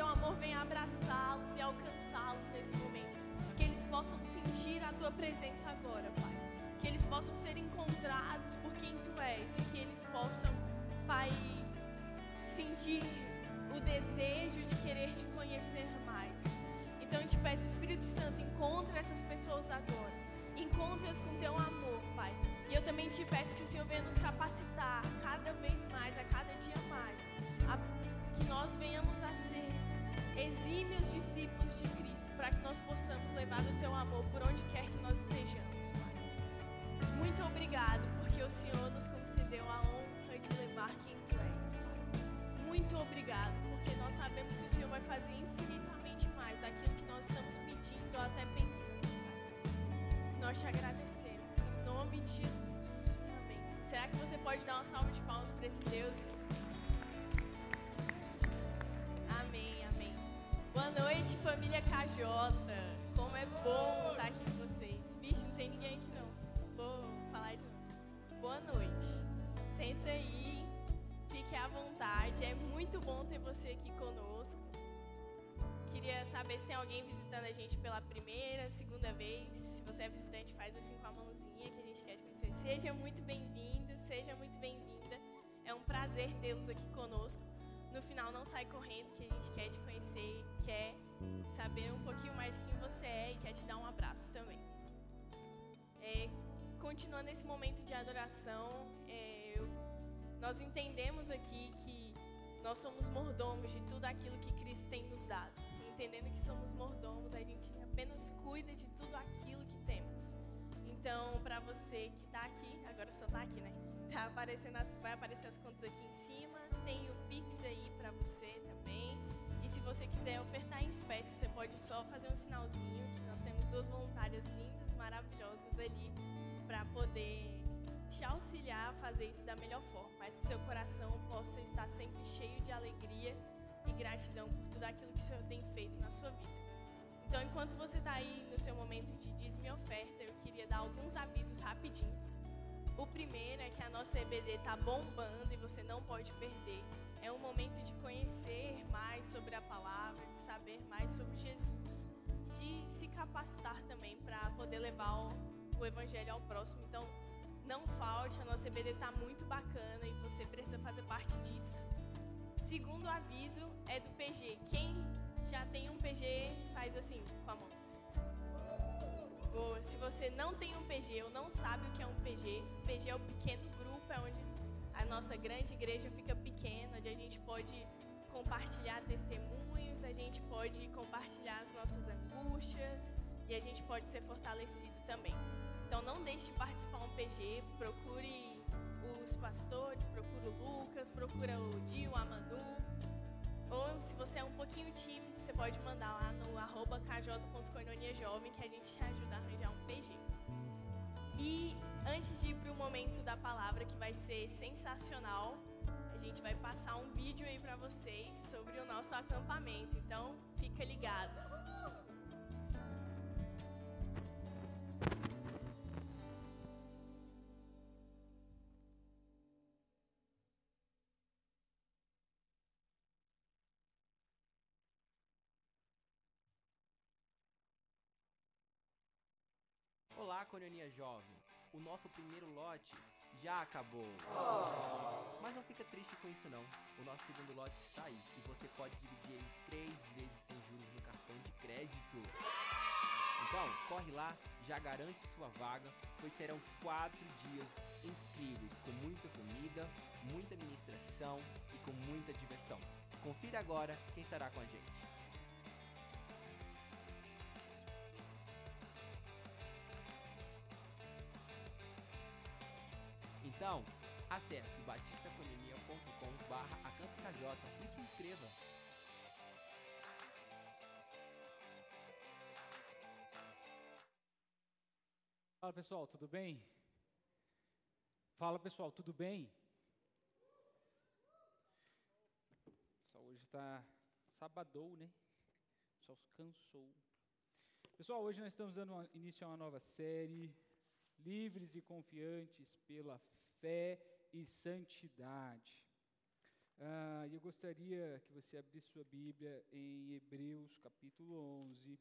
teu amor venha abraçá-los e alcançá-los nesse momento. Que eles possam sentir a tua presença agora, Pai. Que eles possam ser encontrados por quem tu és e que eles possam, Pai, sentir o desejo de querer te conhecer mais. Então eu te peço, Espírito Santo, encontre essas pessoas agora. Encontre-as com teu amor, Pai. E eu também te peço que o Senhor venha nos capacitar cada vez mais, a cada dia mais, a, que nós venhamos a ser exímios discípulos de Cristo, para que nós possamos levar o teu amor por onde quer que nós estejamos, Pai. Muito obrigado, porque o Senhor nos concedeu a honra de levar quem tu és, Pai. Muito obrigado, porque nós sabemos que o Senhor vai fazer infinitamente mais daquilo que nós estamos pedindo ou até pensando, Pai. Nós te agradecemos, em nome de Jesus. Amém. Será que você pode dar uma salva de palmas para esse Deus? Amém. Boa noite, família KJ. Como é bom estar aqui com vocês. Vixe, não tem ninguém aqui não. Vou falar de novo. Boa noite. Senta aí, fique à vontade. É muito bom ter você aqui conosco. Queria saber se tem alguém visitando a gente pela primeira, segunda vez. Se você é visitante, faz assim com a mãozinha que a gente quer te conhecer. Seja muito bem-vindo, seja muito bem-vinda. É um prazer tê-los aqui conosco. No final, não sai correndo, que a gente quer te conhecer, quer saber um pouquinho mais de quem você é e quer te dar um abraço também. É, continuando esse momento de adoração, é, eu, nós entendemos aqui que nós somos mordomos de tudo aquilo que Cristo tem nos dado. Entendendo que somos mordomos, a gente apenas cuida de tudo aquilo que temos. Então, para você que está aqui, agora só está aqui, né? Tá aparecendo as, vai aparecer as contas aqui em cima. Tem o Pix aí para você também. E se você quiser ofertar em espécie, você pode só fazer um sinalzinho, que nós temos duas voluntárias lindas, maravilhosas ali, para poder te auxiliar a fazer isso da melhor forma. Mas que seu coração possa estar sempre cheio de alegria e gratidão por tudo aquilo que o Senhor tem feito na sua vida. Então, enquanto você está aí no seu momento de dízimo e oferta, eu queria dar alguns avisos rapidinhos. O primeiro é que a nossa EBD está bombando e você não pode perder. É um momento de conhecer mais sobre a palavra, de saber mais sobre Jesus, de se capacitar também para poder levar o, o evangelho ao próximo. Então, não falte, a nossa EBD está muito bacana e você precisa fazer parte disso. Segundo aviso é do PG. Quem já tem um PG, faz assim, com a mão. Se você não tem um PG ou não sabe o que é um PG, PG é o pequeno grupo, é onde a nossa grande igreja fica pequena, onde a gente pode compartilhar testemunhos, a gente pode compartilhar as nossas angústias e a gente pode ser fortalecido também. Então não deixe de participar um PG, procure os pastores, procure o Lucas, procura o Dio, a Manu. Ou se você é um pouquinho tímido, você pode mandar lá no arroba kj.coinoniajovem que a gente te ajuda a arranjar um PG. E antes de ir para o momento da palavra, que vai ser sensacional, a gente vai passar um vídeo aí para vocês sobre o nosso acampamento. Então, fica ligado. Olá, Jovem. O nosso primeiro lote já acabou. Oh. Mas não fica triste com isso não. O nosso segundo lote está aí e você pode dividir em três vezes sem juros no cartão de crédito. Então, corre lá, já garante sua vaga, pois serão quatro dias incríveis, com muita comida, muita ministração e com muita diversão. Confira agora quem estará com a gente. Então, acesse batistaconomia.com barra e se inscreva. Fala pessoal, tudo bem? Fala pessoal, tudo bem? Hoje está sabadou, né? O pessoal cansou. Pessoal, hoje nós estamos dando início a uma nova série, Livres e Confiantes pela Fé e Santidade. Ah, eu gostaria que você abrisse sua Bíblia em Hebreus capítulo 11.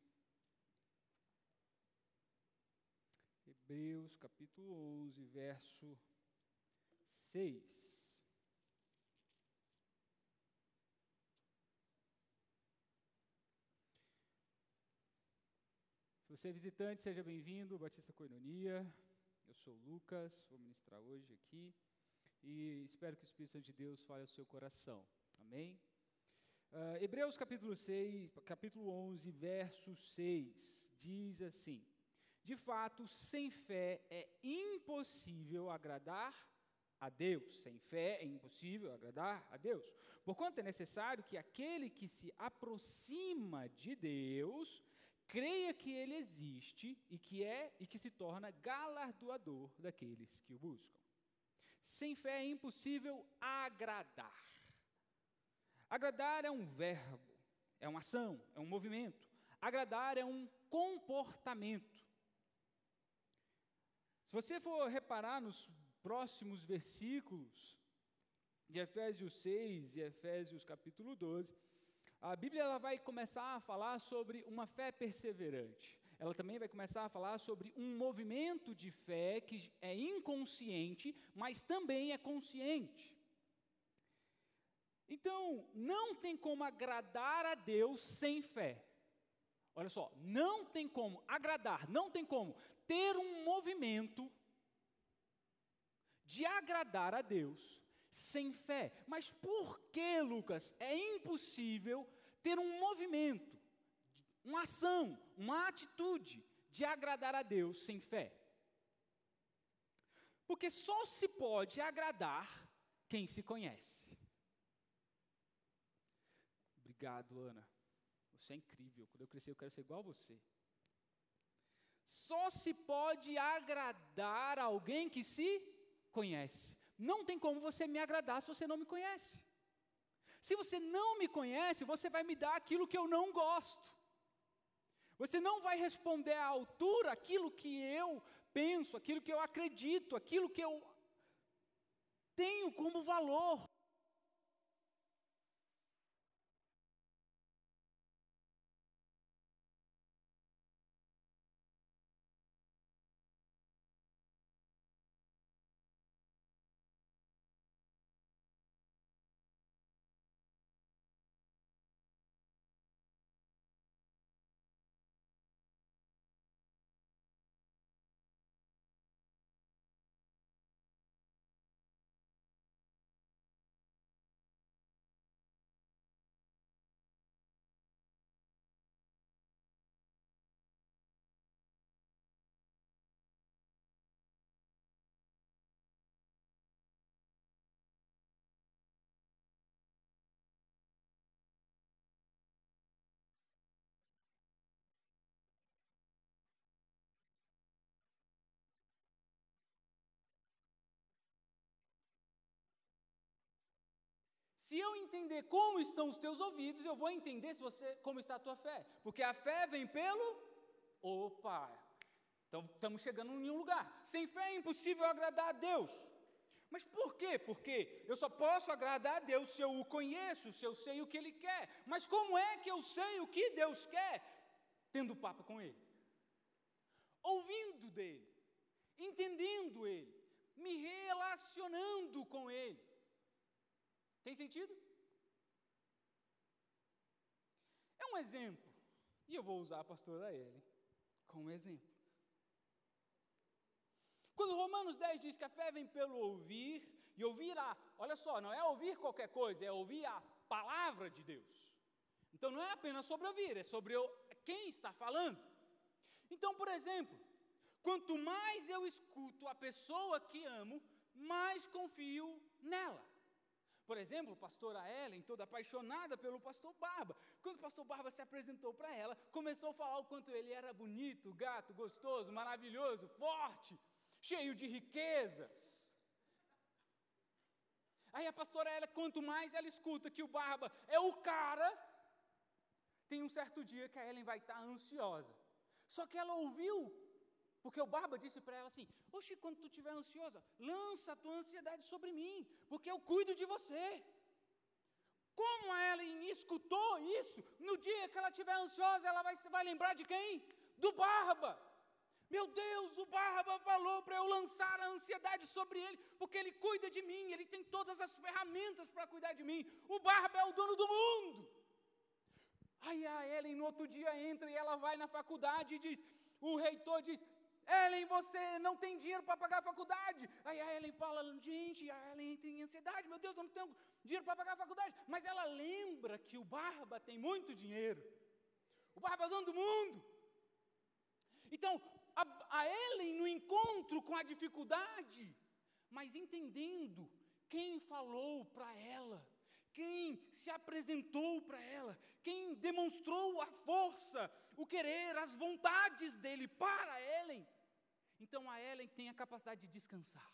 Hebreus capítulo 11, verso 6. Se você é visitante, seja bem-vindo, Batista Coinonia. Eu sou Lucas, vou ministrar hoje aqui e espero que o Espírito Santo de Deus fale ao seu coração. Amém? Uh, Hebreus capítulo 6, capítulo 11, verso 6, diz assim: De fato, sem fé é impossível agradar a Deus. Sem fé é impossível agradar a Deus. Porquanto é necessário que aquele que se aproxima de Deus creia que ele existe e que é e que se torna galardoador daqueles que o buscam. Sem fé é impossível agradar. Agradar é um verbo, é uma ação, é um movimento. Agradar é um comportamento. Se você for reparar nos próximos versículos de Efésios 6 e Efésios capítulo 12, a Bíblia ela vai começar a falar sobre uma fé perseverante. Ela também vai começar a falar sobre um movimento de fé que é inconsciente, mas também é consciente. Então, não tem como agradar a Deus sem fé. Olha só, não tem como agradar, não tem como ter um movimento de agradar a Deus sem fé. Mas por que, Lucas, é impossível ter um movimento, uma ação, uma atitude de agradar a Deus sem fé? Porque só se pode agradar quem se conhece. Obrigado, Ana. Você é incrível. Quando eu crescer, eu quero ser igual a você. Só se pode agradar alguém que se conhece. Não tem como você me agradar se você não me conhece. Se você não me conhece, você vai me dar aquilo que eu não gosto. Você não vai responder à altura aquilo que eu penso, aquilo que eu acredito, aquilo que eu tenho como valor. Se eu entender como estão os teus ouvidos, eu vou entender se você como está a tua fé. Porque a fé vem pelo Opa. Então estamos chegando em um lugar. Sem fé é impossível agradar a Deus. Mas por quê? Porque eu só posso agradar a Deus se eu o conheço, se eu sei o que Ele quer. Mas como é que eu sei o que Deus quer? Tendo papo com Ele, ouvindo dEle, entendendo Ele, me relacionando com Ele. Tem sentido? É um exemplo. E eu vou usar a pastora Ellen como exemplo. Quando Romanos 10 diz que a fé vem pelo ouvir, e ouvir a, olha só, não é ouvir qualquer coisa, é ouvir a palavra de Deus. Então não é apenas sobre ouvir, é sobre quem está falando. Então, por exemplo, quanto mais eu escuto a pessoa que amo, mais confio nela. Por exemplo, pastora Ellen, toda apaixonada pelo pastor Barba. Quando o pastor Barba se apresentou para ela, começou a falar o quanto ele era bonito, gato, gostoso, maravilhoso, forte, cheio de riquezas. Aí a pastora Ellen, quanto mais ela escuta que o Barba é o cara, tem um certo dia que a Ellen vai estar ansiosa. Só que ela ouviu porque o Barba disse para ela assim: Oxe, quando tu estiver ansiosa, lança a tua ansiedade sobre mim, porque eu cuido de você. Como a Ellen escutou isso, no dia que ela estiver ansiosa, ela vai, vai lembrar de quem? Do Barba. Meu Deus, o Barba falou para eu lançar a ansiedade sobre ele, porque ele cuida de mim, ele tem todas as ferramentas para cuidar de mim. O Barba é o dono do mundo. Aí a Ellen no outro dia entra e ela vai na faculdade e diz: o reitor diz: Ellen, você não tem dinheiro para pagar a faculdade. Aí a Ellen fala: gente, a Ellen entra em ansiedade, meu Deus, eu não tenho dinheiro para pagar a faculdade. Mas ela lembra que o Barba tem muito dinheiro. O Barba é dono do mundo. Então, a, a Ellen no encontro com a dificuldade, mas entendendo quem falou para ela, quem se apresentou para ela, quem demonstrou a força, o querer, as vontades dele para Ellen. Então a Ellen tem a capacidade de descansar.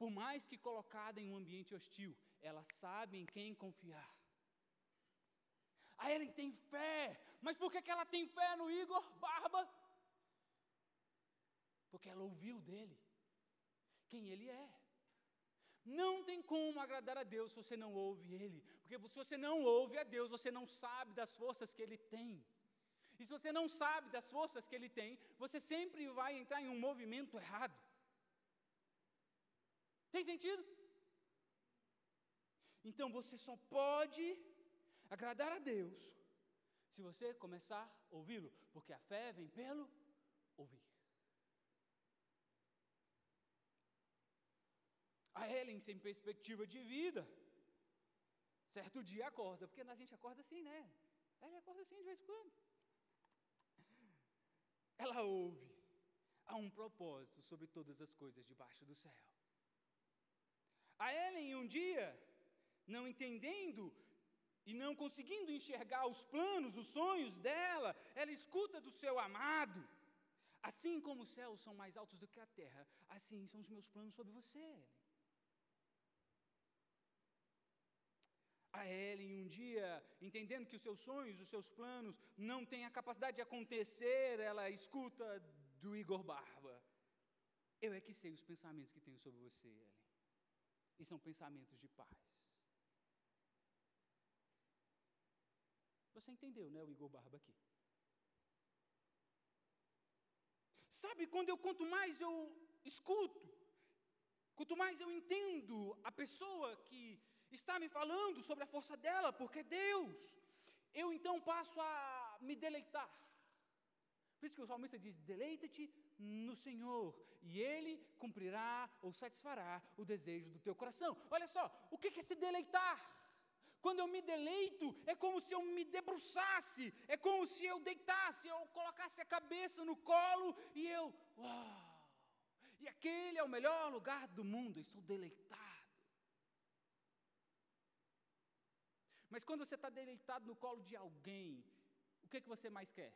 Por mais que colocada em um ambiente hostil, ela sabe em quem confiar. A Ellen tem fé, mas por que, que ela tem fé no Igor Barba? Porque ela ouviu dele quem ele é. Não tem como agradar a Deus se você não ouve Ele, porque se você não ouve a Deus, você não sabe das forças que Ele tem. E se você não sabe das forças que Ele tem, você sempre vai entrar em um movimento errado. Tem sentido? Então você só pode agradar a Deus se você começar a ouvi-lo, porque a fé vem pelo ouvir. A Ellen sem perspectiva de vida. Certo dia acorda, porque a gente acorda assim, né? Ela acorda assim de vez em quando. Ela ouve. Há um propósito sobre todas as coisas debaixo do céu. A Ellen, um dia, não entendendo e não conseguindo enxergar os planos, os sonhos dela, ela escuta do seu amado. Assim como os céus são mais altos do que a terra, assim são os meus planos sobre você, Ellen. A Ellen um dia, entendendo que os seus sonhos, os seus planos não têm a capacidade de acontecer, ela escuta do Igor Barba. Eu é que sei os pensamentos que tenho sobre você, Ellen. E são pensamentos de paz. Você entendeu, né, o Igor Barba aqui? Sabe, quando eu quanto mais eu escuto, quanto mais eu entendo a pessoa que está me falando sobre a força dela, porque Deus, eu então passo a me deleitar. Por isso que o salmista diz: deleita-te no Senhor, e Ele cumprirá ou satisfará o desejo do teu coração. Olha só, o que é se deleitar? Quando eu me deleito, é como se eu me debruçasse, é como se eu deitasse, eu colocasse a cabeça no colo e eu, uau! E aquele é o melhor lugar do mundo, estou deleitado. Mas quando você está deleitado no colo de alguém, o que, que você mais quer?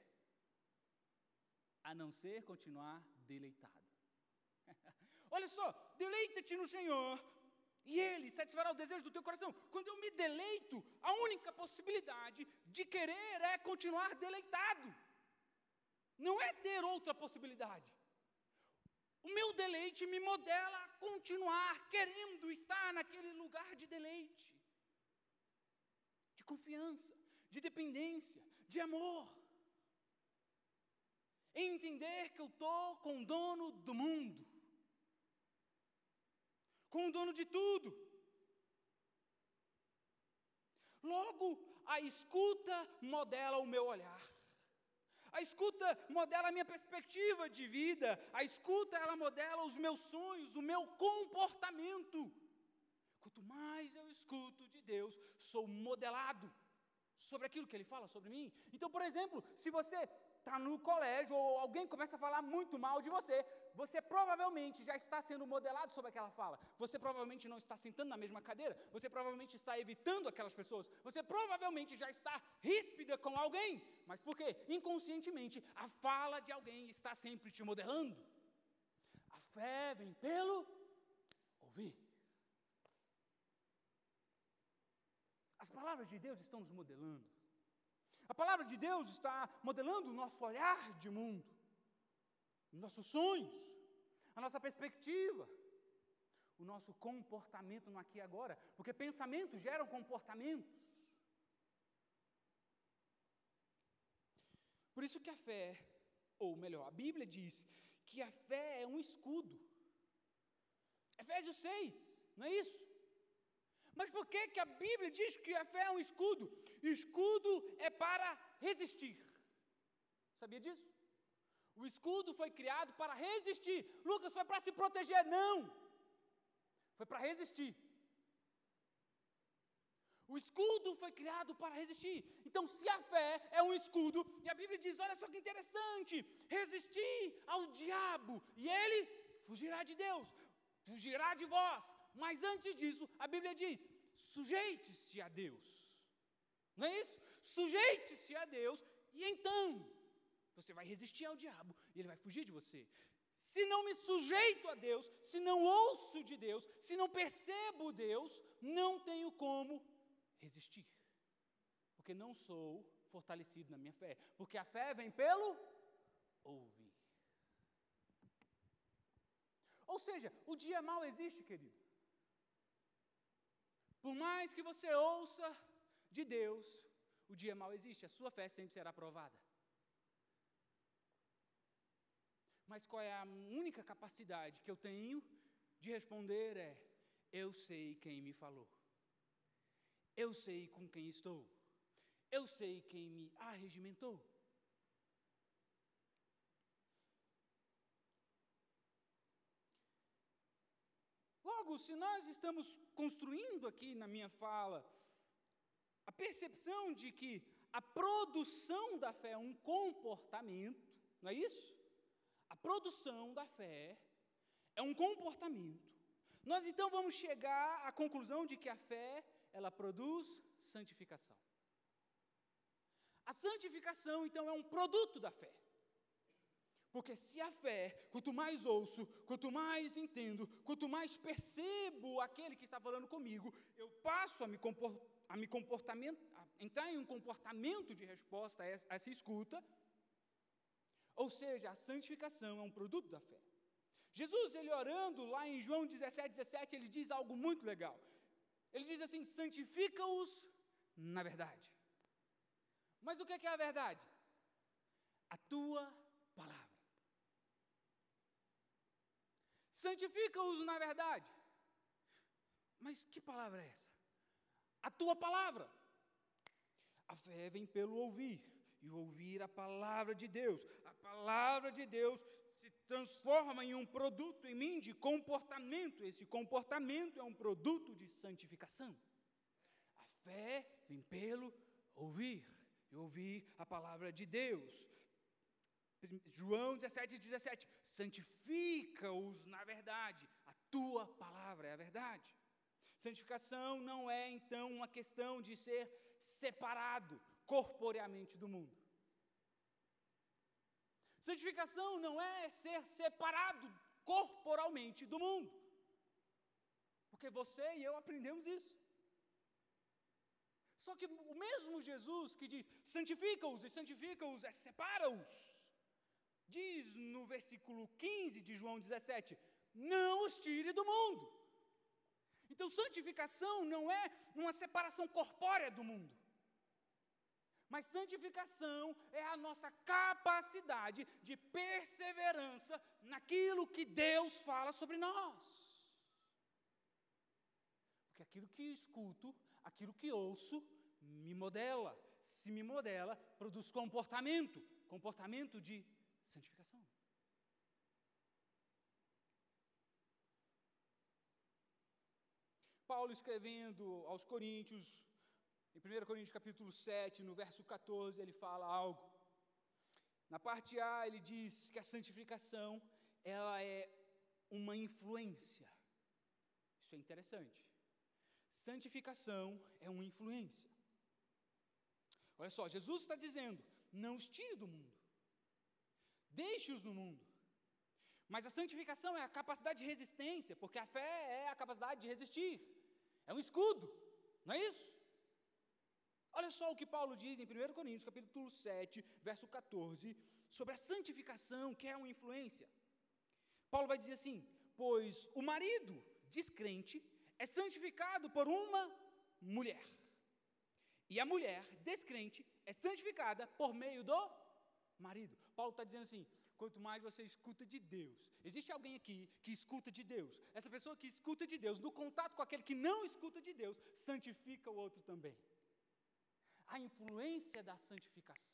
A não ser continuar deleitado. Olha só, deleita-te no Senhor, e Ele satisfará o desejo do teu coração. Quando eu me deleito, a única possibilidade de querer é continuar deleitado. Não é ter outra possibilidade. O meu deleite me modela a continuar querendo estar naquele lugar de deleite confiança, de dependência, de amor. Entender que eu estou com o dono do mundo, com o dono de tudo. Logo, a escuta modela o meu olhar. A escuta modela a minha perspectiva de vida. A escuta ela modela os meus sonhos, o meu comportamento. Quanto mais eu escuto de Deus, sou modelado sobre aquilo que Ele fala sobre mim. Então, por exemplo, se você está no colégio ou alguém começa a falar muito mal de você, você provavelmente já está sendo modelado sobre aquela fala. Você provavelmente não está sentando na mesma cadeira. Você provavelmente está evitando aquelas pessoas. Você provavelmente já está ríspida com alguém. Mas por quê? Inconscientemente, a fala de alguém está sempre te modelando. A fé vem pelo ouvir. As palavras de Deus estão nos modelando. A palavra de Deus está modelando o nosso olhar de mundo, nossos sonhos, a nossa perspectiva. o nosso comportamento no aqui e agora, porque pensamentos geram comportamentos. Por isso que a fé, ou melhor, a Bíblia diz que a fé é um escudo. Efésios 6, não é isso? Mas por que, que a Bíblia diz que a fé é um escudo? Escudo é para resistir. Sabia disso? O escudo foi criado para resistir. Lucas foi para se proteger, não. Foi para resistir. O escudo foi criado para resistir. Então, se a fé é um escudo, e a Bíblia diz: olha só que interessante, resistir ao diabo, e ele fugirá de Deus, fugirá de vós. Mas antes disso, a Bíblia diz: sujeite-se a Deus. Não é isso? Sujeite-se a Deus, e então você vai resistir ao diabo e ele vai fugir de você. Se não me sujeito a Deus, se não ouço de Deus, se não percebo Deus, não tenho como resistir. Porque não sou fortalecido na minha fé. Porque a fé vem pelo ouvir. Ou seja, o dia mal existe, querido. Por mais que você ouça de Deus, o dia mal existe, a sua fé sempre será provada. Mas qual é a única capacidade que eu tenho de responder é: eu sei quem me falou. Eu sei com quem estou. Eu sei quem me arregimentou. Logo, se nós estamos construindo aqui na minha fala a percepção de que a produção da fé é um comportamento, não é isso? A produção da fé é um comportamento. Nós então vamos chegar à conclusão de que a fé ela produz santificação. A santificação, então, é um produto da fé. Porque se a fé, quanto mais ouço, quanto mais entendo, quanto mais percebo aquele que está falando comigo, eu passo a me, a me comportamento, a entrar em um comportamento de resposta a essa, escuta. Ou seja, a santificação é um produto da fé. Jesus, ele orando lá em João 17, 17, ele diz algo muito legal. Ele diz assim: santifica-os na verdade. Mas o que é a verdade? A tua. Santifica-os na verdade. Mas que palavra é essa? A tua palavra. A fé vem pelo ouvir, e ouvir a palavra de Deus. A palavra de Deus transforma em um produto em mim de comportamento. Esse comportamento é um produto de santificação. A fé vem pelo ouvir, e ouvir a palavra de Deus. João 17, 17: santifica-os na verdade, a tua palavra é a verdade. Santificação não é então uma questão de ser separado corporeamente do mundo. Santificação não é ser separado corporalmente do mundo. Porque você e eu aprendemos isso. Só que o mesmo Jesus que diz santifica-os e santifica-os é separa-os, diz no versículo 15 de João 17: não os tire do mundo. Então, santificação não é uma separação corpórea do mundo. Mas santificação é a nossa capacidade de perseverança naquilo que Deus fala sobre nós. Porque aquilo que escuto, aquilo que ouço, me modela. Se me modela, produz comportamento comportamento de santificação. Paulo escrevendo aos Coríntios, em 1 Coríntios capítulo 7, no verso 14, ele fala algo. Na parte A, ele diz que a santificação, ela é uma influência. Isso é interessante. Santificação é uma influência. Olha só, Jesus está dizendo: não os tire do mundo, deixe-os no mundo. Mas a santificação é a capacidade de resistência, porque a fé é a capacidade de resistir, é um escudo, não é isso? Olha só o que Paulo diz em 1 Coríntios, capítulo 7, verso 14, sobre a santificação, que é uma influência. Paulo vai dizer assim: Pois o marido descrente é santificado por uma mulher. E a mulher descrente é santificada por meio do marido. Paulo está dizendo assim: quanto mais você escuta de Deus. Existe alguém aqui que escuta de Deus. Essa pessoa que escuta de Deus, no contato com aquele que não escuta de Deus, santifica o outro também. A influência da santificação.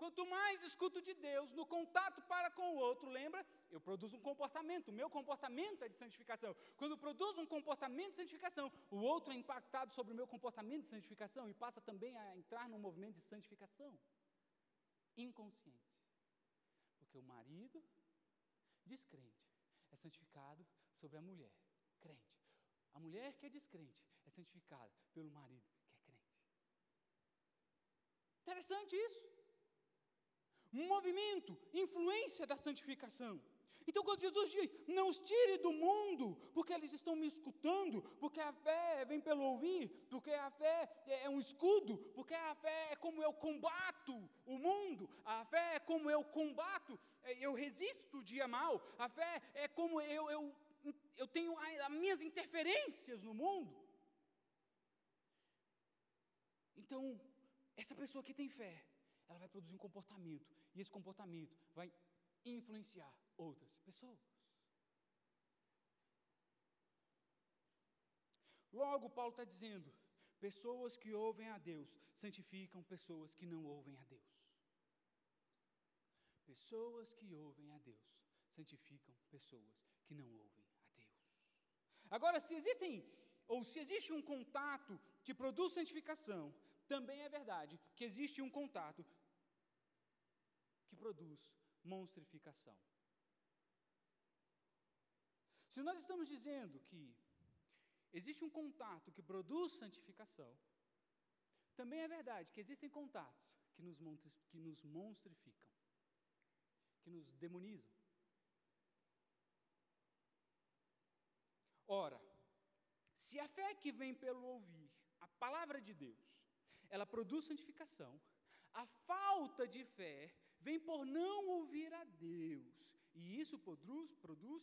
Quanto mais escuto de Deus, no contato para com o outro, lembra? Eu produzo um comportamento, o meu comportamento é de santificação. Quando eu produzo um comportamento de santificação, o outro é impactado sobre o meu comportamento de santificação e passa também a entrar num movimento de santificação inconsciente. Porque o marido descrente é santificado sobre a mulher crente. A mulher que é descrente é santificada pelo marido que é crente. Interessante isso movimento, influência da santificação. Então, quando Jesus diz, não os tire do mundo, porque eles estão me escutando, porque a fé vem pelo ouvir, porque a fé é um escudo, porque a fé é como eu combato o mundo, a fé é como eu combato, é, eu resisto o dia mal, a fé é como eu, eu, eu tenho as minhas interferências no mundo. Então, essa pessoa que tem fé, ela vai produzir um comportamento, e esse comportamento vai influenciar outras pessoas. Logo, Paulo está dizendo: pessoas que ouvem a Deus santificam pessoas que não ouvem a Deus. Pessoas que ouvem a Deus santificam pessoas que não ouvem a Deus. Agora, se existem, ou se existe um contato que produz santificação, também é verdade que existe um contato que produz monstrificação. Se nós estamos dizendo que existe um contato que produz santificação, também é verdade que existem contatos que nos, que nos monstrificam, que nos demonizam. Ora, se a fé que vem pelo ouvir a palavra de Deus, ela produz santificação, a falta de fé vem por não ouvir a Deus. E isso produz, produz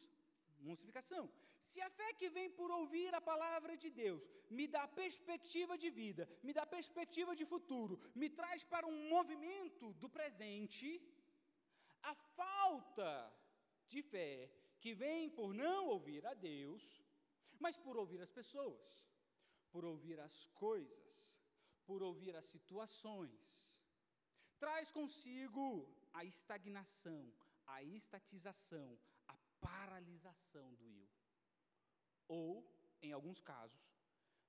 monstrificação. Se a fé que vem por ouvir a palavra de Deus me dá perspectiva de vida, me dá perspectiva de futuro, me traz para um movimento do presente, a falta de fé que vem por não ouvir a Deus, mas por ouvir as pessoas, por ouvir as coisas, por ouvir as situações, traz consigo a estagnação, a estatização, paralisação do eu. Ou, em alguns casos,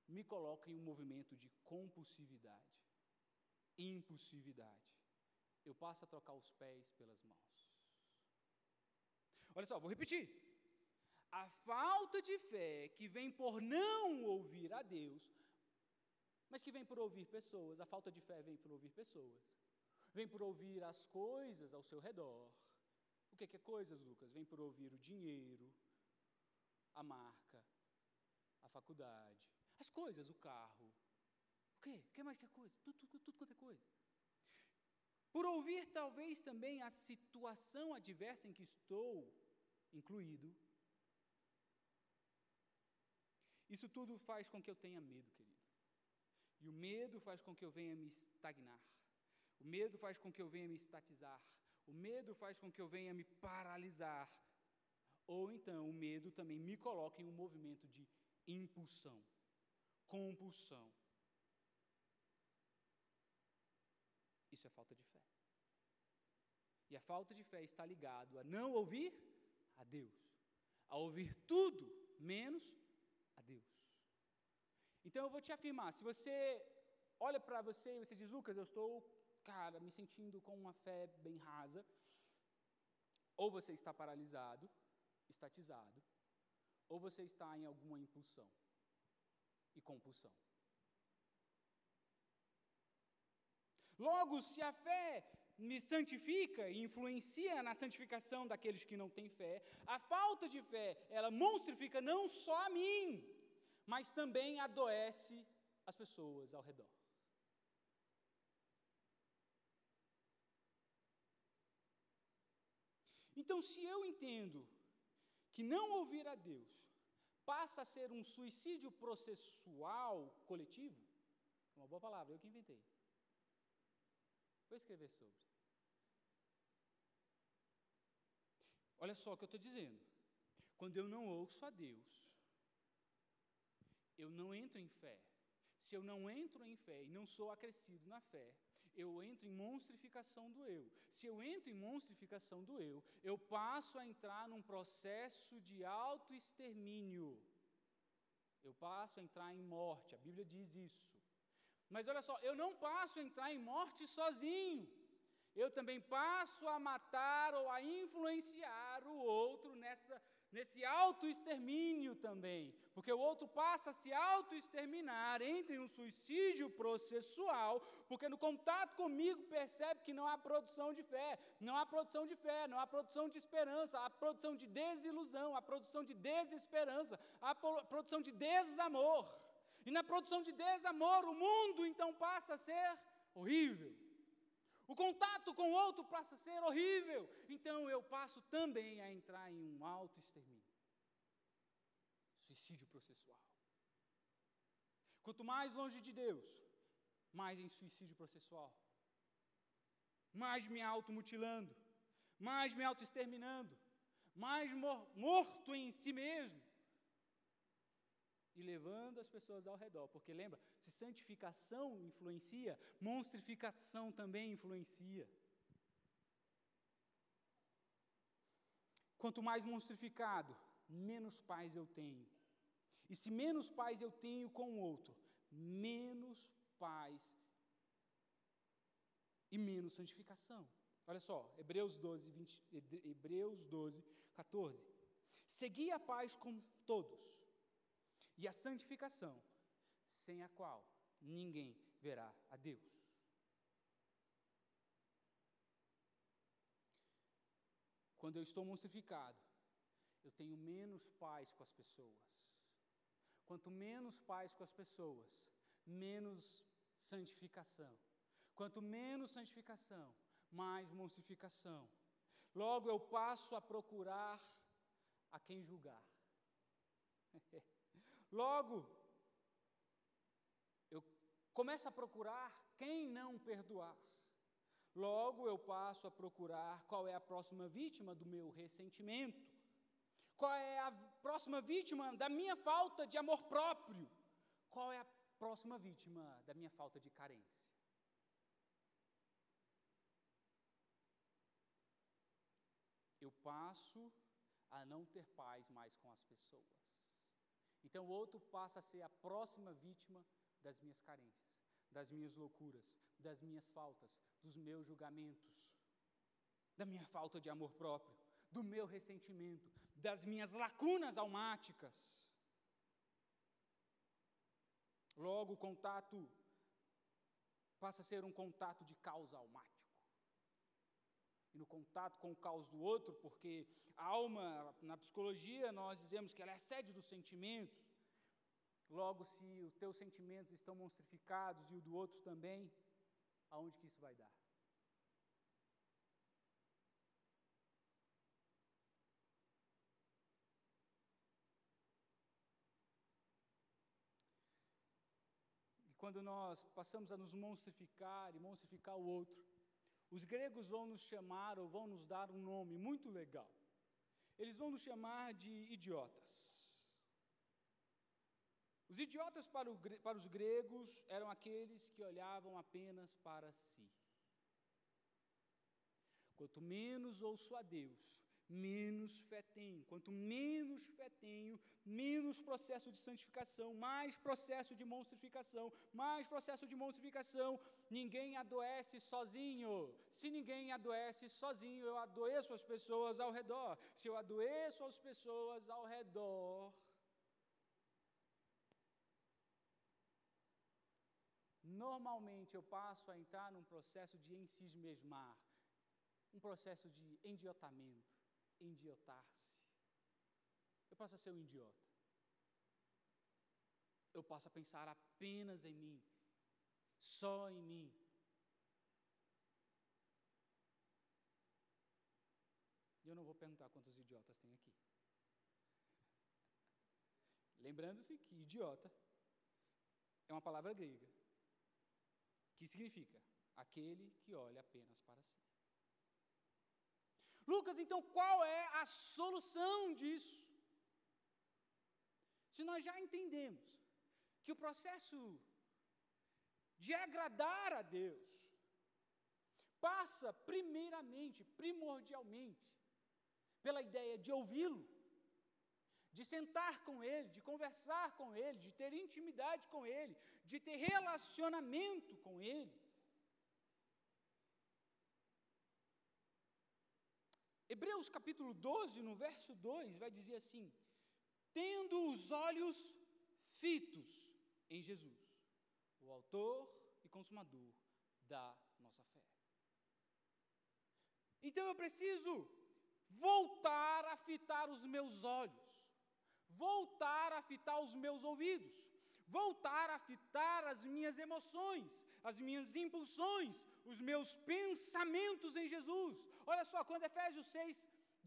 me coloca em um movimento de compulsividade, impulsividade. Eu passo a trocar os pés pelas mãos. Olha só, vou repetir. A falta de fé que vem por não ouvir a Deus, mas que vem por ouvir pessoas, a falta de fé vem por ouvir pessoas Vem por ouvir as coisas ao seu redor. Que é, que é coisas, Lucas? Vem por ouvir o dinheiro, a marca, a faculdade, as coisas, o carro. O quê? O que mais que é coisa? Tudo, tudo, tudo quanto é coisa. Por ouvir talvez também a situação adversa em que estou incluído. Isso tudo faz com que eu tenha medo, querido. E o medo faz com que eu venha me estagnar. O medo faz com que eu venha me estatizar. O medo faz com que eu venha me paralisar. Ou então o medo também me coloca em um movimento de impulsão, compulsão. Isso é falta de fé. E a falta de fé está ligado a não ouvir a Deus, a ouvir tudo menos a Deus. Então eu vou te afirmar, se você olha para você e você diz, Lucas, eu estou cara, me sentindo com uma fé bem rasa, ou você está paralisado, estatizado, ou você está em alguma impulsão e compulsão. Logo, se a fé me santifica e influencia na santificação daqueles que não têm fé, a falta de fé, ela monstrifica não só a mim, mas também adoece as pessoas ao redor. Então, se eu entendo que não ouvir a Deus passa a ser um suicídio processual coletivo. Uma boa palavra, eu que inventei. Vou escrever sobre. Olha só o que eu estou dizendo. Quando eu não ouço a Deus, eu não entro em fé. Se eu não entro em fé e não sou acrescido na fé, eu entro em monstrificação do eu. Se eu entro em monstrificação do eu, eu passo a entrar num processo de autoextermínio. Eu passo a entrar em morte, a Bíblia diz isso. Mas olha só, eu não passo a entrar em morte sozinho. Eu também passo a matar ou a influenciar o outro nessa nesse autoextermínio também, porque o outro passa a se autoexterminar, entra em um suicídio processual, porque no contato comigo percebe que não há produção de fé, não há produção de fé, não há produção de esperança, há produção de desilusão, há produção de desesperança, há produção de desamor. E na produção de desamor, o mundo então passa a ser horrível. O contato com o outro passa a ser horrível. Então eu passo também a entrar em um auto-extermínio. Suicídio processual. Quanto mais longe de Deus, mais em suicídio processual. Mais me automutilando, mais me auto-exterminando, mais mor morto em si mesmo e levando as pessoas ao redor. Porque lembra, se santificação influencia, monstrificação também influencia. Quanto mais monstrificado, menos paz eu tenho. E se menos paz eu tenho com o outro, menos paz e menos santificação. Olha só, Hebreus 12, 20, Hebreus 12, 14. Segui a paz com todos e a santificação, sem a qual ninguém verá a Deus. Quando eu estou monstrificado, eu tenho menos paz com as pessoas. Quanto menos paz com as pessoas, menos santificação. Quanto menos santificação, mais monstrificação. Logo eu passo a procurar a quem julgar. Logo, eu começo a procurar quem não perdoar. Logo, eu passo a procurar qual é a próxima vítima do meu ressentimento. Qual é a próxima vítima da minha falta de amor próprio? Qual é a próxima vítima da minha falta de carência? Eu passo a não ter paz mais com as pessoas. Então o outro passa a ser a próxima vítima das minhas carências, das minhas loucuras, das minhas faltas, dos meus julgamentos, da minha falta de amor próprio, do meu ressentimento, das minhas lacunas almáticas. Logo, o contato passa a ser um contato de causa almático. No contato com o caos do outro, porque a alma, na psicologia, nós dizemos que ela é sede dos sentimentos. Logo, se os teus sentimentos estão monstrificados e o do outro também, aonde que isso vai dar? E quando nós passamos a nos monstrificar e monstrificar o outro, os gregos vão nos chamar ou vão nos dar um nome muito legal. Eles vão nos chamar de idiotas. Os idiotas para, o, para os gregos eram aqueles que olhavam apenas para si. Quanto menos ouço a Deus, menos fé tenho. Quanto menos fé tenho, menos processo de santificação, mais processo de monstrificação, mais processo de monstrificação. Ninguém adoece sozinho. Se ninguém adoece sozinho, eu adoeço as pessoas ao redor. Se eu adoeço as pessoas ao redor, normalmente eu passo a entrar num processo de ensismesmar, um processo de endiotamento endiotar-se. Eu passo a ser um idiota. Eu passo a pensar apenas em mim, só em mim. E eu não vou perguntar quantos idiotas tem aqui. Lembrando-se que idiota é uma palavra grega que significa aquele que olha apenas para si. Lucas, então, qual é a solução disso? Se nós já entendemos que o processo de agradar a Deus passa primeiramente, primordialmente, pela ideia de ouvi-lo, de sentar com Ele, de conversar com Ele, de ter intimidade com Ele, de ter relacionamento com Ele. Hebreus capítulo 12, no verso 2, vai dizer assim: tendo os olhos fitos em Jesus, o Autor e Consumador da nossa fé. Então eu preciso voltar a fitar os meus olhos, voltar a fitar os meus ouvidos, voltar a fitar as minhas emoções, as minhas impulsões, os meus pensamentos em Jesus. Olha só, quando Efésios 6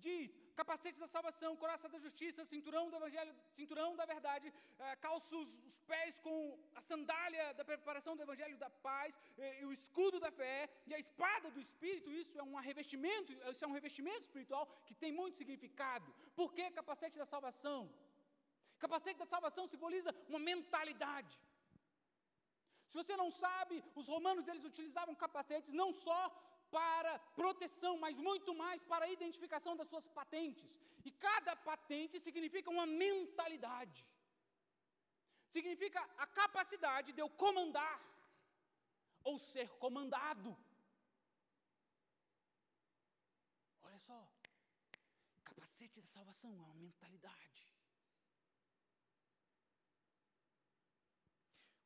diz: capacete da salvação, coraça da justiça, cinturão do evangelho, cinturão da verdade, eh, calço os, pés com a sandália da preparação do evangelho da paz, e o escudo da fé e a espada do espírito. Isso é um revestimento, isso é um revestimento espiritual que tem muito significado. Por que capacete da salvação? Capacete da salvação simboliza uma mentalidade. Se você não sabe, os romanos eles utilizavam capacetes não só para proteção, mas muito mais para a identificação das suas patentes. E cada patente significa uma mentalidade. Significa a capacidade de eu comandar ou ser comandado. Olha só, capacete da salvação é uma mentalidade.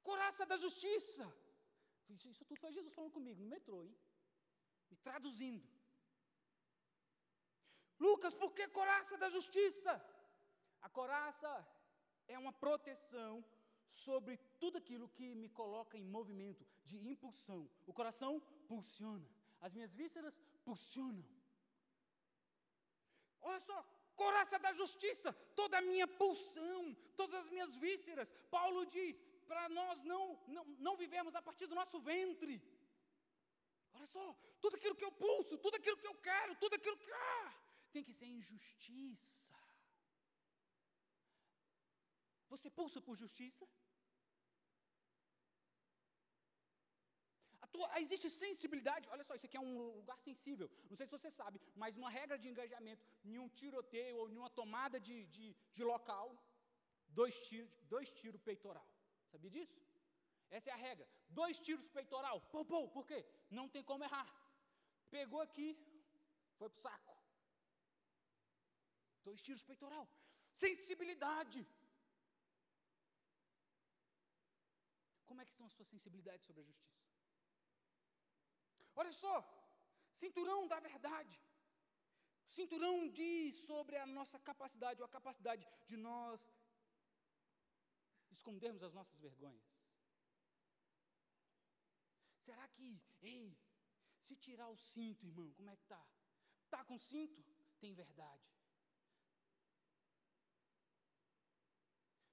Coraça da justiça. Isso, isso tudo foi Jesus falando comigo no metrô, hein? Me traduzindo. Lucas, por que coraça da justiça? A coraça é uma proteção sobre tudo aquilo que me coloca em movimento de impulsão. O coração pulsiona, as minhas vísceras pulsionam. Olha só, coraça da justiça, toda a minha pulsão, todas as minhas vísceras. Paulo diz: para nós não, não, não vivemos a partir do nosso ventre. Só, tudo aquilo que eu pulso, tudo aquilo que eu quero, tudo aquilo que. Ah, tem que ser injustiça. Você pulsa por justiça? Tua, existe sensibilidade, olha só, isso aqui é um lugar sensível. Não sei se você sabe, mas numa regra de engajamento, em um tiroteio ou em uma tomada de, de, de local, dois tiros, dois tiros peitoral. Sabia disso? Essa é a regra. Dois tiros peitoral. Pou, pou, por quê? Não tem como errar. Pegou aqui, foi pro saco. Dois tiros peitoral. Sensibilidade. Como é que estão as suas sensibilidades sobre a justiça? Olha só, cinturão da verdade. Cinturão diz sobre a nossa capacidade, ou a capacidade de nós escondermos as nossas vergonhas. Será que, ei, se tirar o cinto, irmão, como é que tá? Tá com cinto? Tem verdade.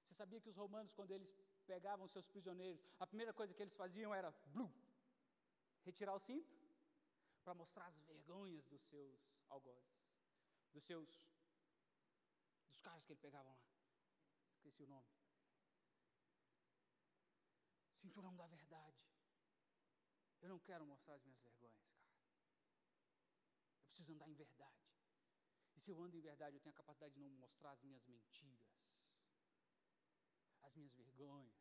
Você sabia que os romanos, quando eles pegavam seus prisioneiros, a primeira coisa que eles faziam era blum, retirar o cinto para mostrar as vergonhas dos seus algozes, dos seus dos caras que ele pegavam lá. Esqueci o nome. Cinturão da verdade. Eu não quero mostrar as minhas vergonhas, cara. Eu preciso andar em verdade. E se eu ando em verdade, eu tenho a capacidade de não mostrar as minhas mentiras, as minhas vergonhas.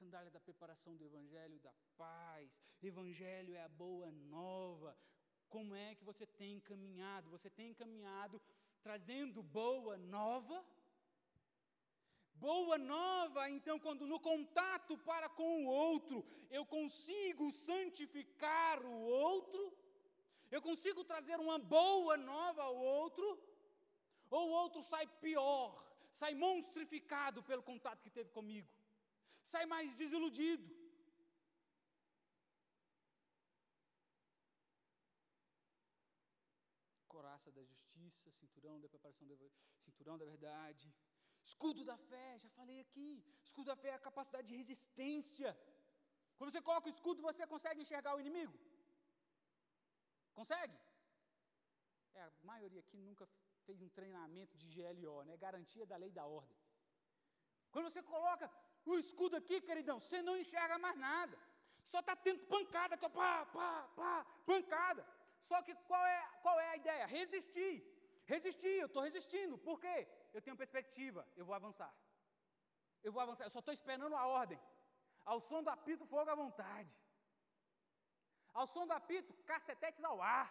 Sandália da preparação do Evangelho da paz. Evangelho é a boa nova. Como é que você tem caminhado? Você tem caminhado trazendo boa nova? Boa nova, então, quando no contato para com o outro eu consigo santificar o outro, eu consigo trazer uma boa nova ao outro, ou o outro sai pior, sai monstrificado pelo contato que teve comigo, sai mais desiludido. couraça da justiça, cinturão da preparação da cinturão da verdade, escudo da fé, já falei aqui. Escudo da fé é a capacidade de resistência. Quando você coloca o escudo, você consegue enxergar o inimigo? Consegue? É, a maioria aqui nunca fez um treinamento de GLO, né? Garantia da lei da ordem. Quando você coloca o escudo aqui, queridão, você não enxerga mais nada. Só está tendo pancada, pá, pá, pá, pancada. Só que qual é, qual é a ideia? Resistir. Resistir, eu estou resistindo. Por quê? Eu tenho perspectiva, eu vou avançar. Eu vou avançar, eu só estou esperando a ordem. Ao som do apito, fogo à vontade. Ao som do apito, cacetetes ao ar.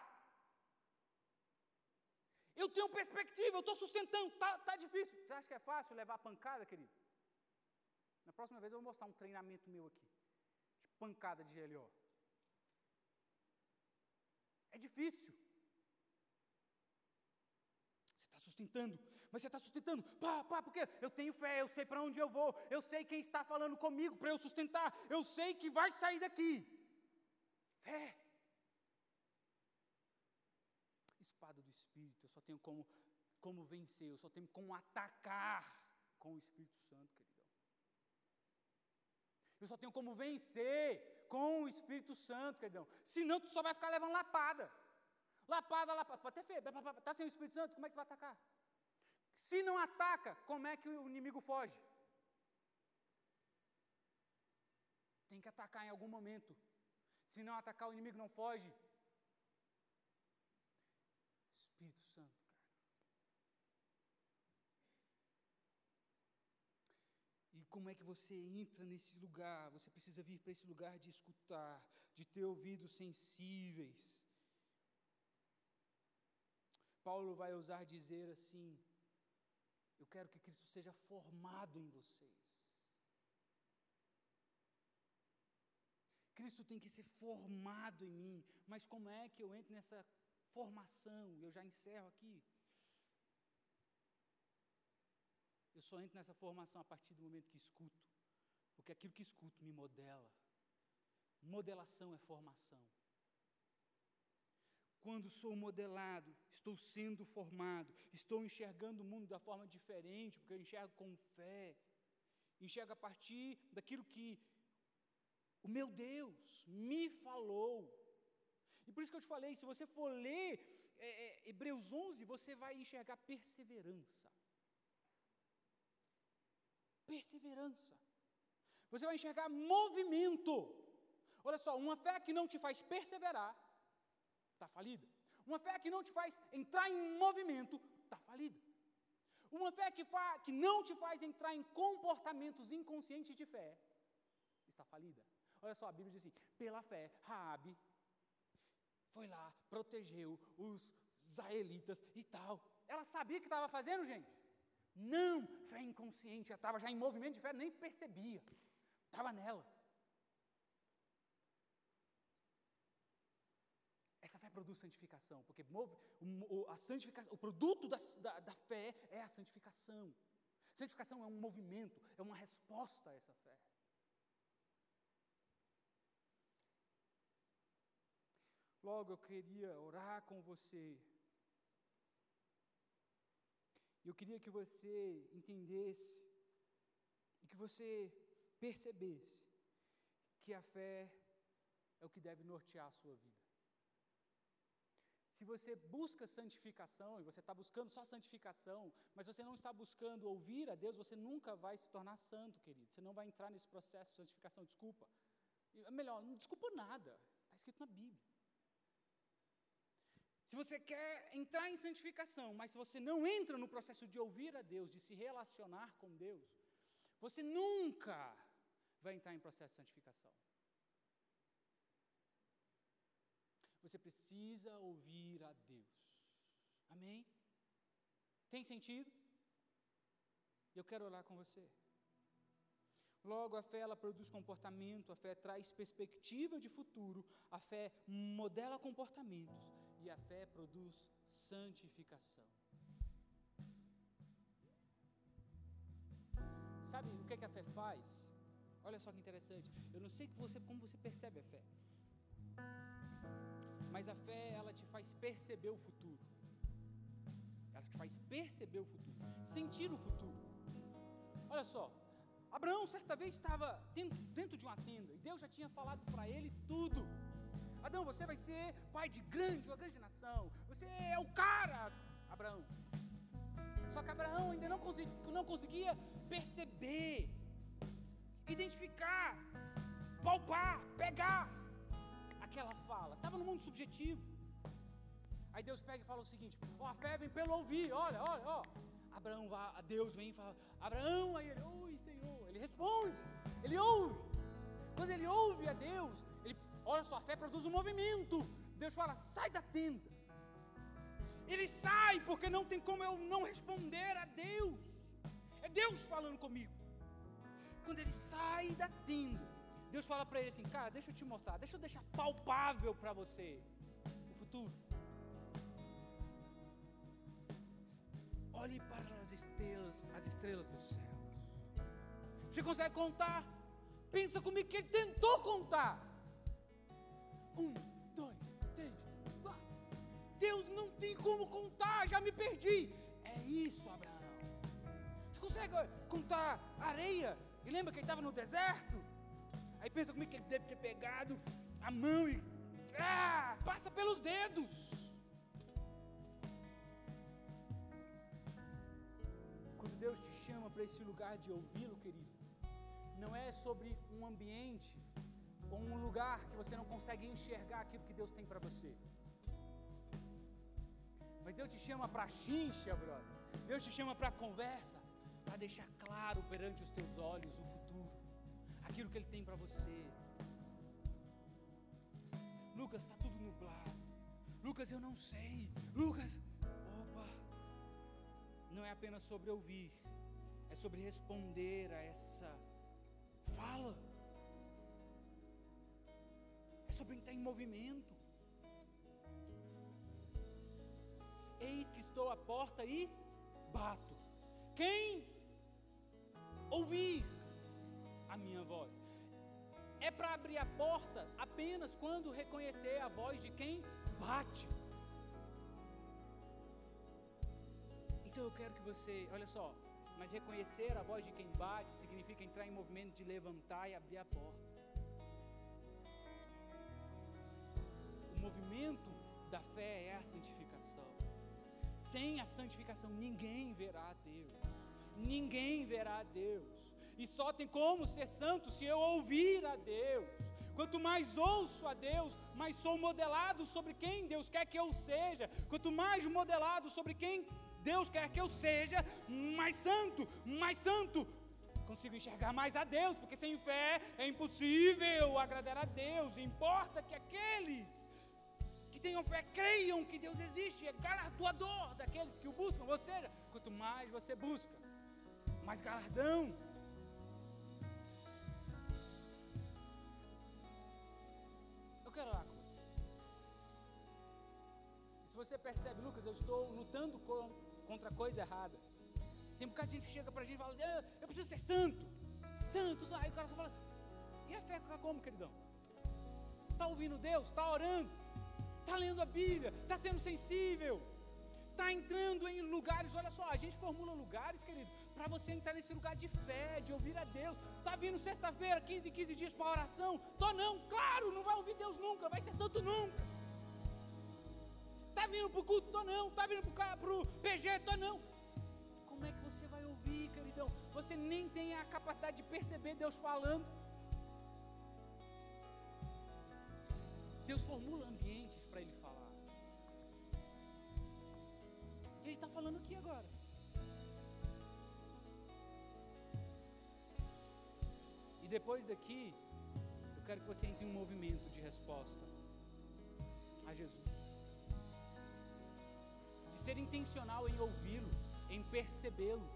Eu tenho perspectiva, eu estou sustentando, tá, tá difícil. Você acha que é fácil levar a pancada, querido? Na próxima vez eu vou mostrar um treinamento meu aqui, de pancada de GLO. É difícil. Você está sustentando, mas você está sustentando, pá, pá, porque eu tenho fé, eu sei para onde eu vou, eu sei quem está falando comigo para eu sustentar, eu sei que vai sair daqui. Fé. Espada do Espírito, eu só tenho como, como vencer, eu só tenho como atacar com o Espírito Santo, queridão. Eu só tenho como vencer com o Espírito Santo, queridão. Senão tu só vai ficar levando lapada. Lapada, lapada. Pode ter fé. Está sem o Espírito Santo, como é que vai atacar? Se não ataca, como é que o inimigo foge? Tem que atacar em algum momento. Se não atacar, o inimigo não foge. Espírito Santo, cara. E como é que você entra nesse lugar? Você precisa vir para esse lugar de escutar, de ter ouvidos sensíveis. Paulo vai usar dizer assim: Eu quero que Cristo seja formado em vocês. Cristo tem que ser formado em mim. Mas como é que eu entro nessa formação? Eu já encerro aqui. Eu só entro nessa formação a partir do momento que escuto. Porque aquilo que escuto me modela. Modelação é formação. Quando sou modelado, estou sendo formado, estou enxergando o mundo da forma diferente, porque eu enxergo com fé, enxergo a partir daquilo que o meu Deus me falou. E por isso que eu te falei: se você for ler é, é, Hebreus 11, você vai enxergar perseverança. Perseverança. Você vai enxergar movimento. Olha só, uma fé que não te faz perseverar, está falida. Uma fé que não te faz entrar em movimento, está falida. Uma fé que, que não te faz entrar em comportamentos inconscientes de fé, está falida. Olha só, a Bíblia diz assim: pela fé, Raabe foi lá, protegeu os israelitas e tal. Ela sabia que estava fazendo, gente? Não, fé inconsciente, já estava já em movimento de fé, nem percebia. Estava nela. Essa fé produz santificação, porque move, o, a santificação, o produto da, da, da fé é a santificação. Santificação é um movimento, é uma resposta a essa fé. Logo, eu queria orar com você. Eu queria que você entendesse e que você percebesse que a fé é o que deve nortear a sua vida. Se você busca santificação e você está buscando só santificação, mas você não está buscando ouvir a Deus, você nunca vai se tornar santo, querido. Você não vai entrar nesse processo de santificação. Desculpa. Melhor, não desculpa nada. Está escrito na Bíblia. Se você quer entrar em santificação, mas se você não entra no processo de ouvir a Deus, de se relacionar com Deus, você nunca vai entrar em processo de santificação. Você precisa ouvir a Deus. Amém? Tem sentido? Eu quero orar com você. Logo, a fé ela produz comportamento, a fé traz perspectiva de futuro, a fé modela comportamentos e a fé produz santificação. Sabe o que, é que a fé faz? Olha só que interessante. Eu não sei que você, como você percebe a fé. Mas a fé, ela te faz perceber o futuro. faz perceber o futuro, sentir o futuro. Olha só, Abraão certa vez estava dentro de uma tenda e Deus já tinha falado para ele tudo. Adão, você vai ser pai de grande, uma grande nação. Você é o cara, Abraão. Só que Abraão ainda não, consegui, não conseguia perceber, identificar, palpar, pegar aquela fala. Estava no mundo subjetivo. Aí Deus pega e fala o seguinte: ó, a fé vem pelo ouvir, olha, olha, ó. Abraão vai, Deus vem e fala, Abraão, aí ele, oi Senhor, ele responde, ele ouve. Quando ele ouve a Deus, ele, olha só, a fé produz um movimento. Deus fala, sai da tenda. Ele sai porque não tem como eu não responder a Deus. É Deus falando comigo. Quando ele sai da tenda, Deus fala para ele assim: Cara, deixa eu te mostrar, deixa eu deixar palpável para você o futuro. Olhe para as estrelas, as estrelas do céu. Você consegue contar? Pensa comigo que ele tentou contar. Um, dois, três, quatro. Deus não tem como contar, já me perdi. É isso, Abraão. Você consegue contar areia? E lembra que ele estava no deserto? Aí pensa comigo que ele deve ter pegado a mão e ah, passa pelos dedos. Quando Deus te chama para esse lugar de ouvi-lo, querido, não é sobre um ambiente ou um lugar que você não consegue enxergar aquilo que Deus tem para você. Mas Deus te chama para chincha, brother. Deus te chama para conversa, para deixar claro perante os teus olhos o futuro, aquilo que Ele tem para você. Lucas, está tudo nublado. Lucas, eu não sei. Lucas, opa. Não é apenas sobre ouvir, é sobre responder a essa fala. É sobre entrar em movimento. Eis que estou à porta e bato. Quem ouvir a minha voz é para abrir a porta apenas quando reconhecer a voz de quem bate. Então eu quero que você, olha só, mas reconhecer a voz de quem bate significa entrar em movimento de levantar e abrir a porta. O movimento da fé é a santificação. Sem a santificação, ninguém verá a Deus. Ninguém verá a Deus. E só tem como ser santo se eu ouvir a Deus. Quanto mais ouço a Deus, mais sou modelado sobre quem Deus quer que eu seja. Quanto mais modelado sobre quem Deus quer que eu seja, mais santo, mais santo. Consigo enxergar mais a Deus, porque sem fé é impossível agradar a Deus. Importa que aqueles que tenham fé creiam que Deus existe, é galardoador daqueles que o buscam. Ou seja, quanto mais você busca, mais galardão. Se você percebe, Lucas, eu estou lutando com, contra a coisa errada. Tem um bocado de gente que chega pra gente e fala, eu, eu preciso ser santo. Santo, aí o cara só fala, e a fé como, queridão? Está ouvindo Deus? Está orando? está lendo a Bíblia, está sendo sensível, está entrando em lugares. Olha só, a gente formula lugares, querido, para você entrar nesse lugar de fé, de ouvir a Deus. Está vindo sexta-feira, 15, 15 dias para oração? Tô não, claro, não vai ouvir Deus nunca, vai ser santo nunca. Está vindo para o culto? Tô não. Está vindo para o PG? Tô não. Como é que você vai ouvir, queridão? Você nem tem a capacidade de perceber Deus falando. Deus formula ambientes para Ele falar. Ele está falando aqui agora. E depois daqui, eu quero que você entre em um movimento de resposta a Jesus. De ser intencional em ouvi-lo, em percebê-lo,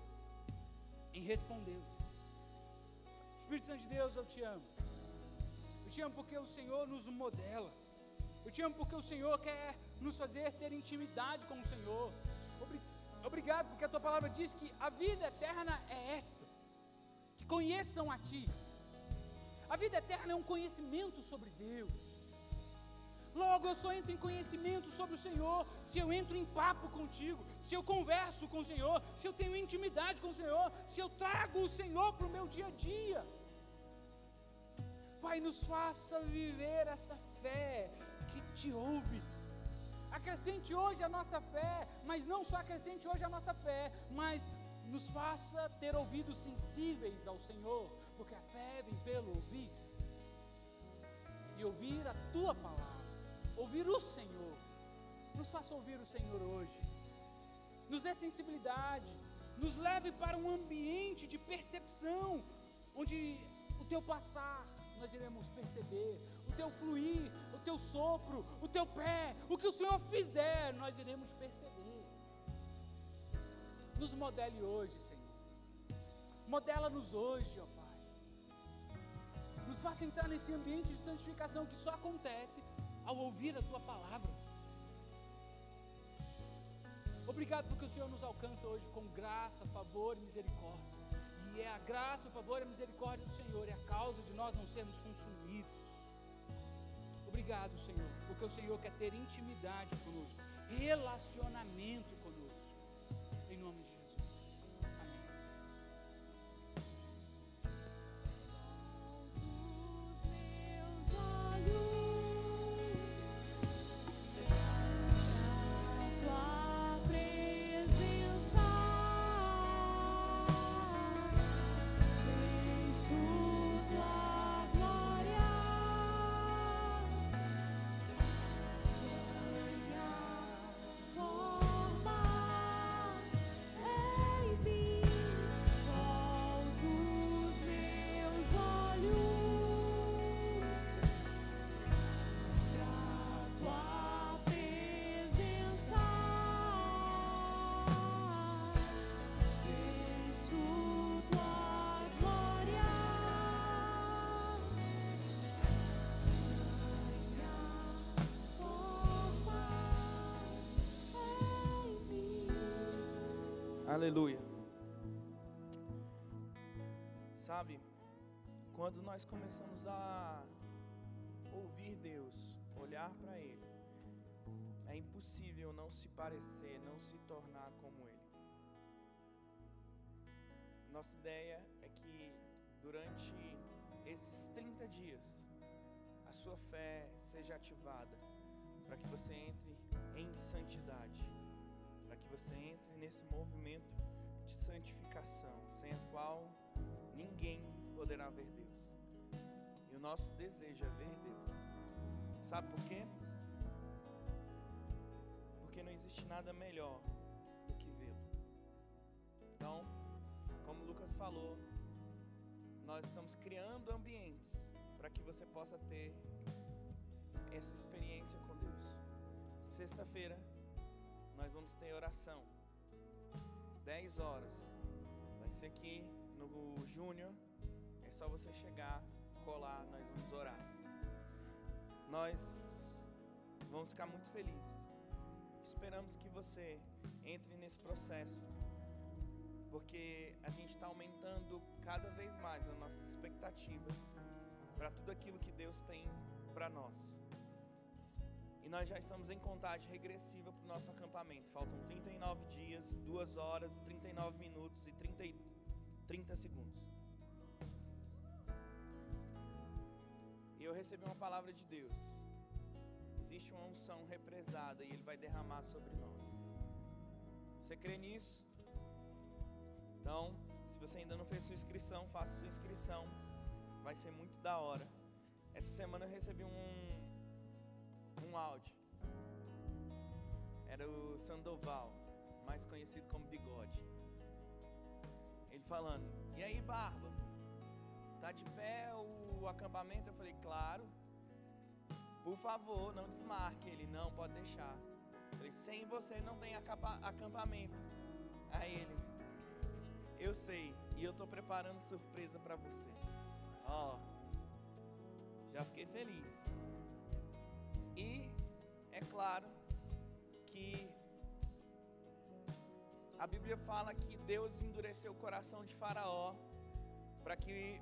em respondê-lo. Espírito Santo de Deus, eu te amo. Eu te amo porque o Senhor nos modela. Eu te amo porque o Senhor quer nos fazer ter intimidade com o Senhor. Obrigado, porque a tua palavra diz que a vida eterna é esta: que conheçam a Ti. A vida eterna é um conhecimento sobre Deus. Logo, eu só entro em conhecimento sobre o Senhor se eu entro em papo contigo, se eu converso com o Senhor, se eu tenho intimidade com o Senhor, se eu trago o Senhor para o meu dia a dia. Pai, nos faça viver essa fé que te ouve. Acrescente hoje a nossa fé, mas não só acrescente hoje a nossa fé, mas nos faça ter ouvidos sensíveis ao Senhor, porque a fé vem pelo ouvir e ouvir a tua palavra, ouvir o Senhor. Nos faça ouvir o Senhor hoje, nos dê sensibilidade, nos leve para um ambiente de percepção, onde o teu passar nós iremos perceber, o teu fluir, o teu sopro, o teu pé, o que o Senhor fizer, nós iremos perceber. Nos modele hoje, Senhor. Modela-nos hoje, ó Pai. Nos faça entrar nesse ambiente de santificação que só acontece ao ouvir a tua palavra. Obrigado porque o Senhor nos alcança hoje com graça, favor e misericórdia. E é a graça, o favor e a misericórdia do Senhor, é a causa de nós não sermos consumidos. Obrigado, Senhor, porque o Senhor quer ter intimidade conosco, relacionamento Aleluia. Sabe, quando nós começamos a ouvir Deus, olhar para Ele, é impossível não se parecer, não se tornar como Ele. Nossa ideia é que durante esses 30 dias, a sua fé seja ativada, para que você entre em santidade você entre nesse movimento de santificação, sem a qual ninguém poderá ver Deus. E o nosso desejo é ver Deus. Sabe por quê? Porque não existe nada melhor do que vê-lo. Então, como Lucas falou, nós estamos criando ambientes para que você possa ter essa experiência com Deus. Sexta-feira nós vamos ter oração. 10 horas. Vai ser aqui no Júnior. É só você chegar, colar, nós vamos orar. Nós vamos ficar muito felizes. Esperamos que você entre nesse processo. Porque a gente está aumentando cada vez mais as nossas expectativas para tudo aquilo que Deus tem para nós. E nós já estamos em contagem regressiva para o nosso acampamento. Faltam 39 dias, 2 horas, 39 minutos e 30, 30 segundos. E eu recebi uma palavra de Deus. Existe uma unção represada e Ele vai derramar sobre nós. Você crê nisso? Então, se você ainda não fez sua inscrição, faça sua inscrição. Vai ser muito da hora. Essa semana eu recebi um um áudio. Era o Sandoval, mais conhecido como Bigode. Ele falando: E aí, Barba? Tá de pé o acampamento? Eu falei: Claro. Por favor, não desmarque. Ele: Não, pode deixar. Eu falei: Sem você não tem acampamento. Aí ele: Eu sei. E eu tô preparando surpresa para vocês. Ó, já fiquei feliz. E é claro que a Bíblia fala que Deus endureceu o coração de Faraó para que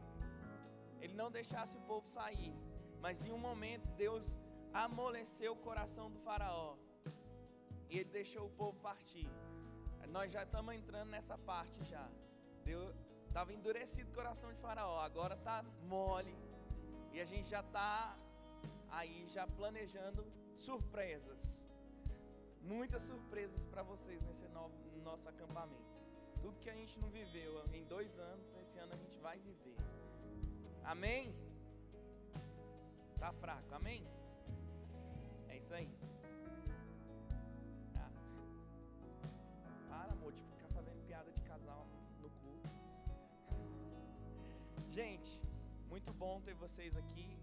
ele não deixasse o povo sair. Mas em um momento Deus amoleceu o coração do faraó. E ele deixou o povo partir. Nós já estamos entrando nessa parte já. Deu, estava endurecido o coração de faraó, agora está mole. E a gente já está aí já planejando surpresas. Muitas surpresas para vocês nesse novo, nosso acampamento. Tudo que a gente não viveu em dois anos, esse ano a gente vai viver. Amém? Tá fraco, amém? É isso aí. Ah. Para, amor, de ficar fazendo piada de casal no culto. Gente, muito bom ter vocês aqui.